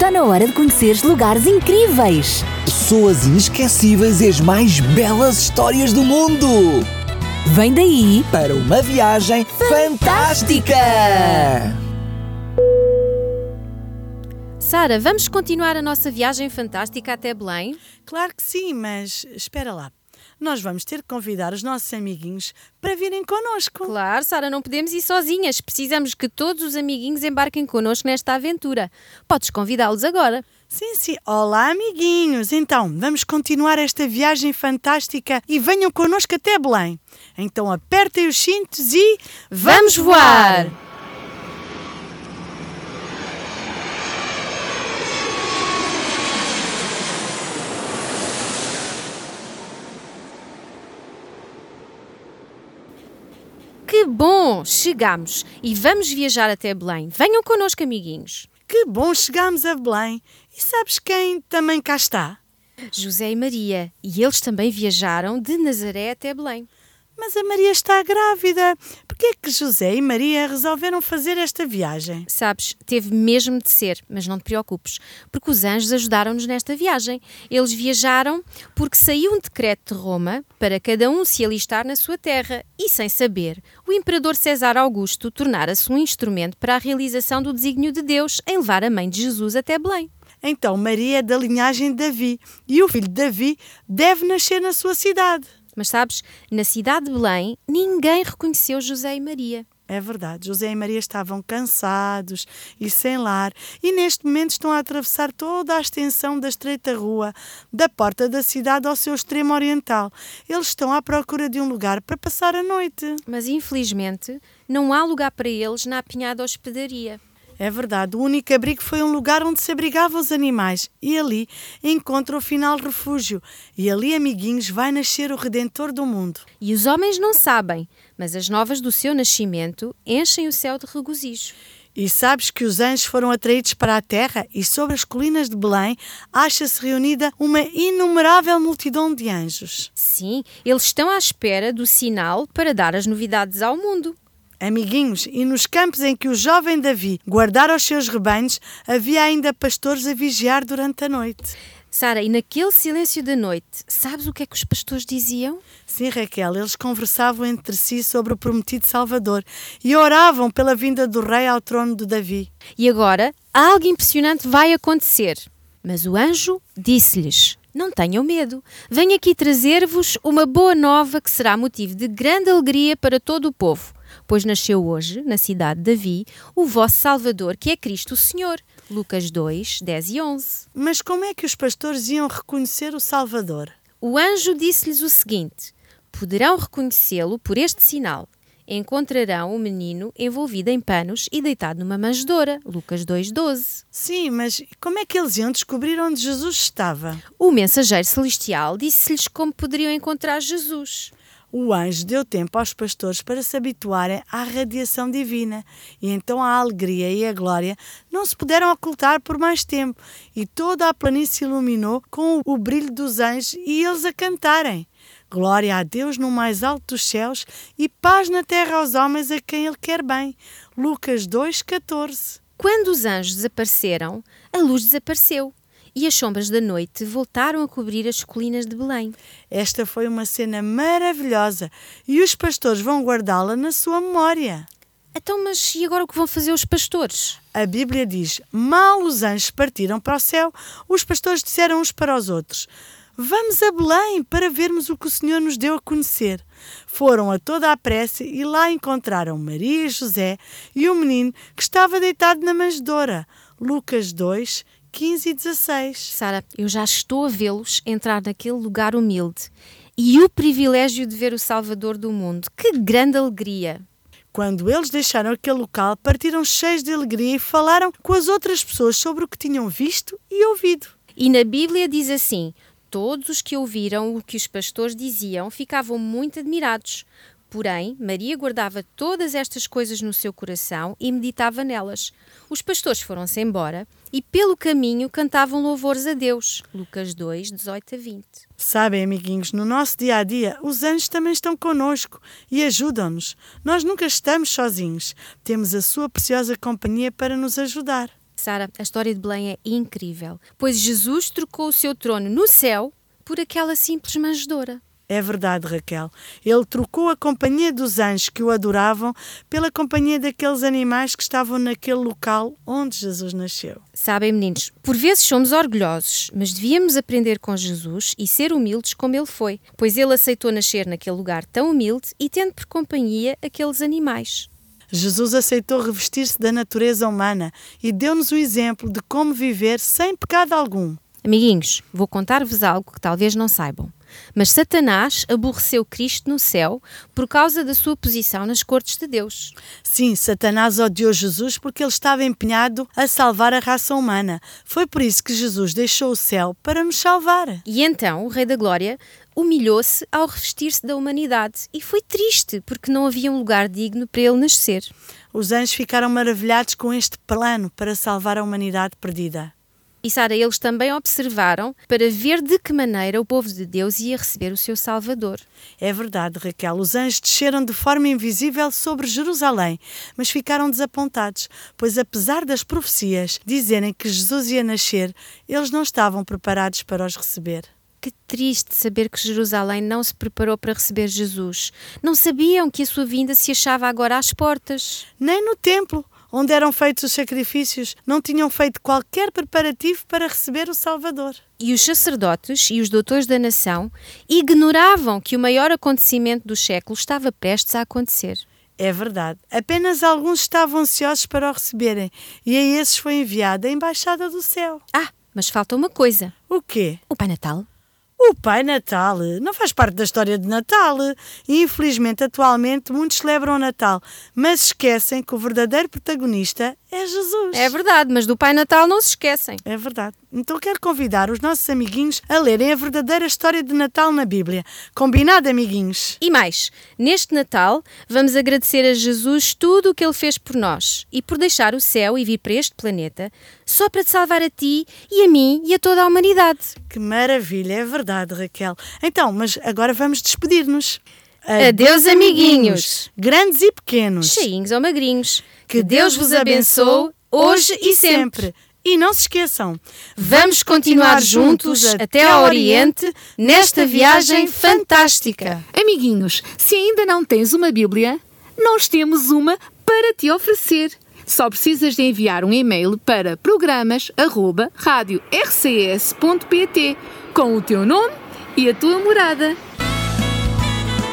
Está na hora de conheceres lugares incríveis. Pessoas inesquecíveis e as mais belas histórias do mundo. Vem daí Para uma viagem fantástica! Sara, vamos continuar a nossa viagem fantástica até Belém? Claro que sim, mas espera lá. Nós vamos ter que convidar os nossos amiguinhos para virem connosco. Claro, Sara, não podemos ir sozinhas. Precisamos que todos os amiguinhos embarquem connosco nesta aventura. Podes convidá-los agora. Sim, sim. Olá, amiguinhos. Então, vamos continuar esta viagem fantástica e venham connosco até Belém. Então, apertem os cintos e Vamos voar! Bom! Chegamos e vamos viajar até Belém. Venham connosco, amiguinhos. Que bom chegarmos a Belém. E sabes quem também cá está? José e Maria. E eles também viajaram de Nazaré até Belém. Mas a Maria está grávida. Por que é que José e Maria resolveram fazer esta viagem? Sabes, teve mesmo de ser, mas não te preocupes, porque os anjos ajudaram-nos nesta viagem. Eles viajaram porque saiu um decreto de Roma para cada um se alistar na sua terra e, sem saber, o imperador César Augusto tornara-se um instrumento para a realização do desígnio de Deus em levar a mãe de Jesus até Belém. Então, Maria é da linhagem de Davi e o filho de Davi deve nascer na sua cidade. Mas sabes, na cidade de Belém, ninguém reconheceu José e Maria. É verdade, José e Maria estavam cansados e sem lar e neste momento estão a atravessar toda a extensão da estreita rua, da porta da cidade ao seu extremo oriental. Eles estão à procura de um lugar para passar a noite. Mas infelizmente, não há lugar para eles na apinhada hospedaria. É verdade, o único abrigo foi um lugar onde se abrigavam os animais e ali encontra o final refúgio. E ali, amiguinhos, vai nascer o Redentor do mundo. E os homens não sabem, mas as novas do seu nascimento enchem o céu de regozijo. E sabes que os anjos foram atraídos para a terra e sobre as colinas de Belém acha-se reunida uma inumerável multidão de anjos. Sim, eles estão à espera do sinal para dar as novidades ao mundo. Amiguinhos, e nos campos em que o jovem Davi guardara os seus rebanhos, havia ainda pastores a vigiar durante a noite. Sara, e naquele silêncio da noite, sabes o que é que os pastores diziam? Sim, Raquel, eles conversavam entre si sobre o prometido Salvador e oravam pela vinda do rei ao trono de Davi. E agora, algo impressionante vai acontecer. Mas o anjo disse-lhes: Não tenham medo, venho aqui trazer-vos uma boa nova que será motivo de grande alegria para todo o povo. Pois nasceu hoje, na cidade de Davi, o vosso Salvador, que é Cristo o Senhor. Lucas 2, 10 e 11. Mas como é que os pastores iam reconhecer o Salvador? O anjo disse-lhes o seguinte: Poderão reconhecê-lo por este sinal. Encontrarão o menino envolvido em panos e deitado numa manjedoura. Lucas 2,12. Sim, mas como é que eles iam descobrir onde Jesus estava? O mensageiro celestial disse-lhes como poderiam encontrar Jesus. O anjo deu tempo aos pastores para se habituarem à radiação divina, e então a alegria e a glória não se puderam ocultar por mais tempo, e toda a planície iluminou com o brilho dos anjos e eles a cantarem. Glória a Deus no mais alto dos céus e paz na terra aos homens a quem Ele quer bem. Lucas 2,14. Quando os anjos desapareceram, a luz desapareceu e as sombras da noite voltaram a cobrir as colinas de Belém. Esta foi uma cena maravilhosa e os pastores vão guardá-la na sua memória. Então, mas e agora o que vão fazer os pastores? A Bíblia diz: Mal os anjos partiram para o céu, os pastores disseram uns para os outros: Vamos a Belém para vermos o que o Senhor nos deu a conhecer. Foram a toda a pressa e lá encontraram Maria e José e o menino que estava deitado na manjedoura. Lucas 2, 15 e 16. Sara, eu já estou a vê-los entrar naquele lugar humilde e o privilégio de ver o Salvador do mundo. Que grande alegria! Quando eles deixaram aquele local, partiram cheios de alegria e falaram com as outras pessoas sobre o que tinham visto e ouvido. E na Bíblia diz assim: Todos os que ouviram o que os pastores diziam ficavam muito admirados. Porém, Maria guardava todas estas coisas no seu coração e meditava nelas. Os pastores foram-se embora e, pelo caminho, cantavam louvores a Deus. Lucas 2, 18 a 20. Sabem, amiguinhos, no nosso dia a dia, os anjos também estão conosco e ajudam-nos. Nós nunca estamos sozinhos. Temos a sua preciosa companhia para nos ajudar. Sara, a história de Belém é incrível, pois Jesus trocou o seu trono no céu por aquela simples manjedoura. É verdade, Raquel. Ele trocou a companhia dos anjos que o adoravam pela companhia daqueles animais que estavam naquele local onde Jesus nasceu. Sabem, meninos, por vezes somos orgulhosos, mas devíamos aprender com Jesus e ser humildes como ele foi, pois ele aceitou nascer naquele lugar tão humilde e tendo por companhia aqueles animais. Jesus aceitou revestir-se da natureza humana e deu-nos o exemplo de como viver sem pecado algum. Amiguinhos, vou contar-vos algo que talvez não saibam. Mas Satanás aborreceu Cristo no céu por causa da sua posição nas cortes de Deus. Sim, Satanás odiou Jesus porque ele estava empenhado a salvar a raça humana. Foi por isso que Jesus deixou o céu para nos salvar. E então o Rei da Glória humilhou-se ao revestir-se da humanidade e foi triste porque não havia um lugar digno para ele nascer. Os anjos ficaram maravilhados com este plano para salvar a humanidade perdida. E Sara, eles também observaram para ver de que maneira o povo de Deus ia receber o seu Salvador. É verdade, Raquel. Os anjos desceram de forma invisível sobre Jerusalém, mas ficaram desapontados, pois apesar das profecias dizerem que Jesus ia nascer, eles não estavam preparados para os receber. Que triste saber que Jerusalém não se preparou para receber Jesus. Não sabiam que a sua vinda se achava agora às portas. Nem no templo, onde eram feitos os sacrifícios, não tinham feito qualquer preparativo para receber o Salvador. E os sacerdotes e os doutores da nação ignoravam que o maior acontecimento do século estava prestes a acontecer. É verdade. Apenas alguns estavam ansiosos para o receberem, e a esses foi enviada a embaixada do céu. Ah, mas falta uma coisa: O quê? o Pai Natal. O Pai Natal não faz parte da história de Natal. Infelizmente, atualmente muitos celebram o Natal, mas esquecem que o verdadeiro protagonista é Jesus. É verdade, mas do Pai Natal não se esquecem. É verdade. Então quero convidar os nossos amiguinhos a lerem a verdadeira história de Natal na Bíblia. Combinado, amiguinhos? E mais, neste Natal, vamos agradecer a Jesus tudo o que ele fez por nós e por deixar o céu e vir para este planeta só para te salvar a ti e a mim e a toda a humanidade. Que maravilha, é verdade, Raquel. Então, mas agora vamos despedir-nos. Adeus, amiguinhos. Grandes e pequenos. Cheinhos ou magrinhos. Que Deus vos abençoe hoje e sempre. E não se esqueçam, Vamos continuar juntos até ao Oriente nesta viagem fantástica. Amiguinhos, se ainda não tens uma Bíblia, nós temos uma para te oferecer. Só precisas de enviar um e-mail para programas@radiorcs.pt com o teu nome e a tua morada.